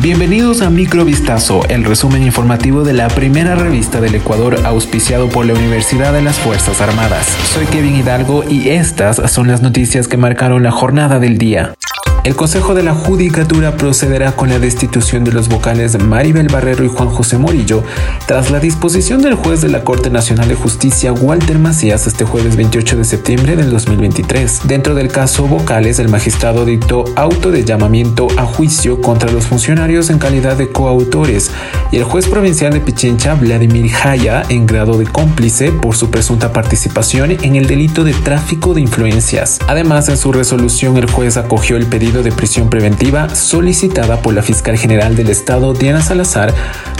Bienvenidos a Microvistazo, el resumen informativo de la primera revista del Ecuador auspiciado por la Universidad de las Fuerzas Armadas. Soy Kevin Hidalgo y estas son las noticias que marcaron la jornada del día. El Consejo de la Judicatura procederá con la destitución de los vocales Maribel Barrero y Juan José Morillo tras la disposición del juez de la Corte Nacional de Justicia Walter Macías este jueves 28 de septiembre del 2023. Dentro del caso vocales, el magistrado dictó auto de llamamiento a juicio contra los funcionarios en calidad de coautores y el juez provincial de Pichincha, Vladimir Jaya, en grado de cómplice por su presunta participación en el delito de tráfico de influencias. Además, en su resolución, el juez acogió el pedido de prisión preventiva solicitada por la fiscal general del estado Diana Salazar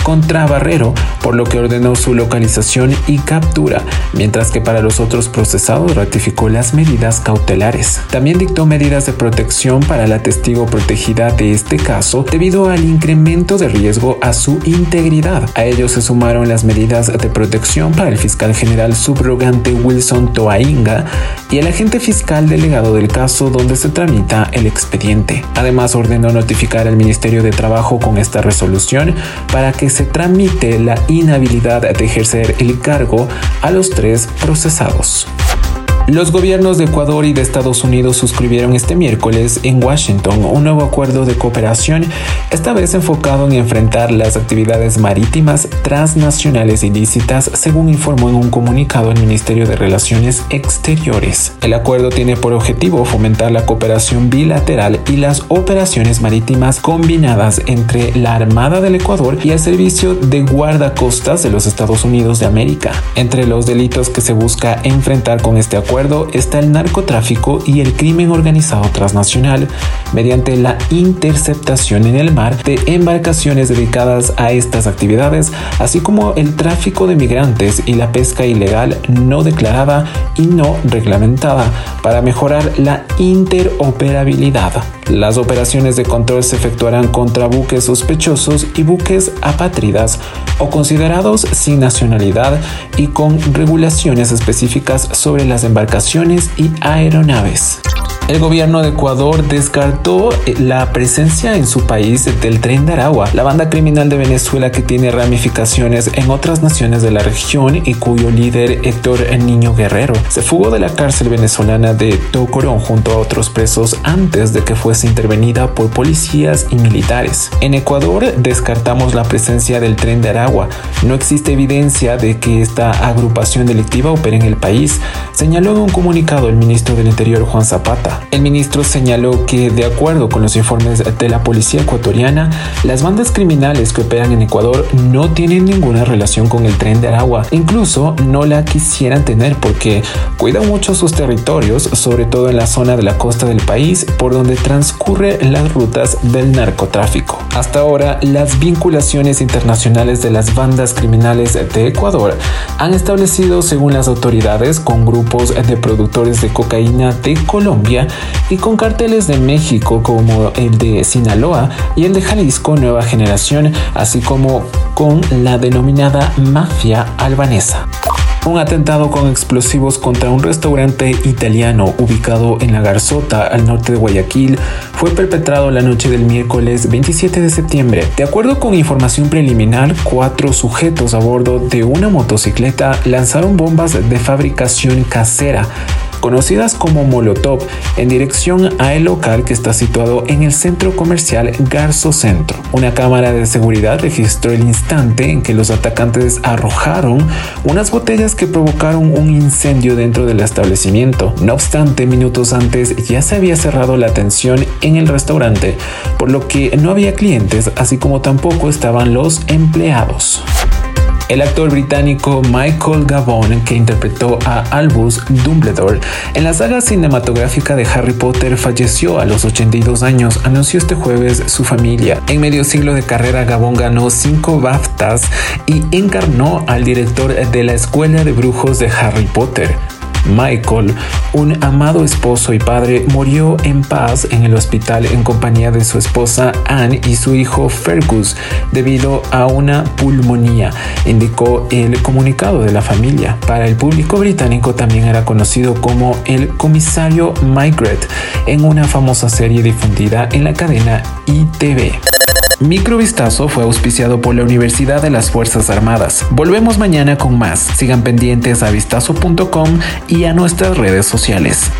contra Barrero, por lo que ordenó su localización y captura, mientras que para los otros procesados ratificó las medidas cautelares. También dictó medidas de protección para la testigo protegida de este caso debido al incremento de riesgo a su integridad. A ello se sumaron las medidas de protección para el fiscal general subrogante Wilson Toainga y el agente fiscal delegado del caso donde se tramita el expediente Además, ordenó notificar al Ministerio de Trabajo con esta resolución para que se tramite la inhabilidad de ejercer el cargo a los tres procesados. Los gobiernos de Ecuador y de Estados Unidos suscribieron este miércoles en Washington un nuevo acuerdo de cooperación, esta vez enfocado en enfrentar las actividades marítimas transnacionales ilícitas, según informó en un comunicado el Ministerio de Relaciones Exteriores. El acuerdo tiene por objetivo fomentar la cooperación bilateral y las operaciones marítimas combinadas entre la Armada del Ecuador y el Servicio de Guardacostas de los Estados Unidos de América. Entre los delitos que se busca enfrentar con este acuerdo, está el narcotráfico y el crimen organizado transnacional mediante la interceptación en el mar de embarcaciones dedicadas a estas actividades, así como el tráfico de migrantes y la pesca ilegal no declarada y no reglamentada para mejorar la interoperabilidad. Las operaciones de control se efectuarán contra buques sospechosos y buques apátridas o considerados sin nacionalidad y con regulaciones específicas sobre las embarcaciones y aeronaves. El gobierno de Ecuador descartó eh, la presencia en su país del tren de Aragua, la banda criminal de Venezuela que tiene ramificaciones en otras naciones de la región y cuyo líder Héctor Niño Guerrero se fugó de la cárcel venezolana de Tocorón junto a otros presos antes de que fuese intervenida por policías y militares. En Ecuador descartamos la presencia del tren de Aragua. No existe evidencia de que esta agrupación delictiva opere en el país, señaló en un comunicado el ministro del Interior Juan Zapata. El ministro señaló que, de acuerdo con los informes de la policía ecuatoriana, las bandas criminales que operan en Ecuador no tienen ninguna relación con el tren de Aragua. Incluso no la quisieran tener porque cuidan mucho sus territorios, sobre todo en la zona de la costa del país, por donde transcurren las rutas del narcotráfico. Hasta ahora, las vinculaciones internacionales de las bandas criminales de Ecuador han establecido, según las autoridades, con grupos de productores de cocaína de Colombia y con carteles de México como el de Sinaloa y el de Jalisco Nueva Generación, así como con la denominada mafia albanesa. Un atentado con explosivos contra un restaurante italiano ubicado en La Garzota, al norte de Guayaquil, fue perpetrado la noche del miércoles 27 de septiembre. De acuerdo con información preliminar, cuatro sujetos a bordo de una motocicleta lanzaron bombas de fabricación casera conocidas como Molotov, en dirección a el local que está situado en el centro comercial Garzo Centro. Una cámara de seguridad registró el instante en que los atacantes arrojaron unas botellas que provocaron un incendio dentro del establecimiento. No obstante, minutos antes ya se había cerrado la atención en el restaurante, por lo que no había clientes, así como tampoco estaban los empleados. El actor británico Michael Gabon, que interpretó a Albus Dumbledore en la saga cinematográfica de Harry Potter, falleció a los 82 años, anunció este jueves su familia. En medio siglo de carrera, Gabon ganó cinco BAFTAs y encarnó al director de la Escuela de Brujos de Harry Potter. Michael, un amado esposo y padre, murió en paz en el hospital en compañía de su esposa Anne y su hijo Fergus debido a una pulmonía, indicó el comunicado de la familia. Para el público británico también era conocido como el comisario Migret en una famosa serie difundida en la cadena ITV. Microvistazo fue auspiciado por la Universidad de las Fuerzas Armadas. Volvemos mañana con más. Sigan pendientes a vistazo.com y a nuestras redes sociales.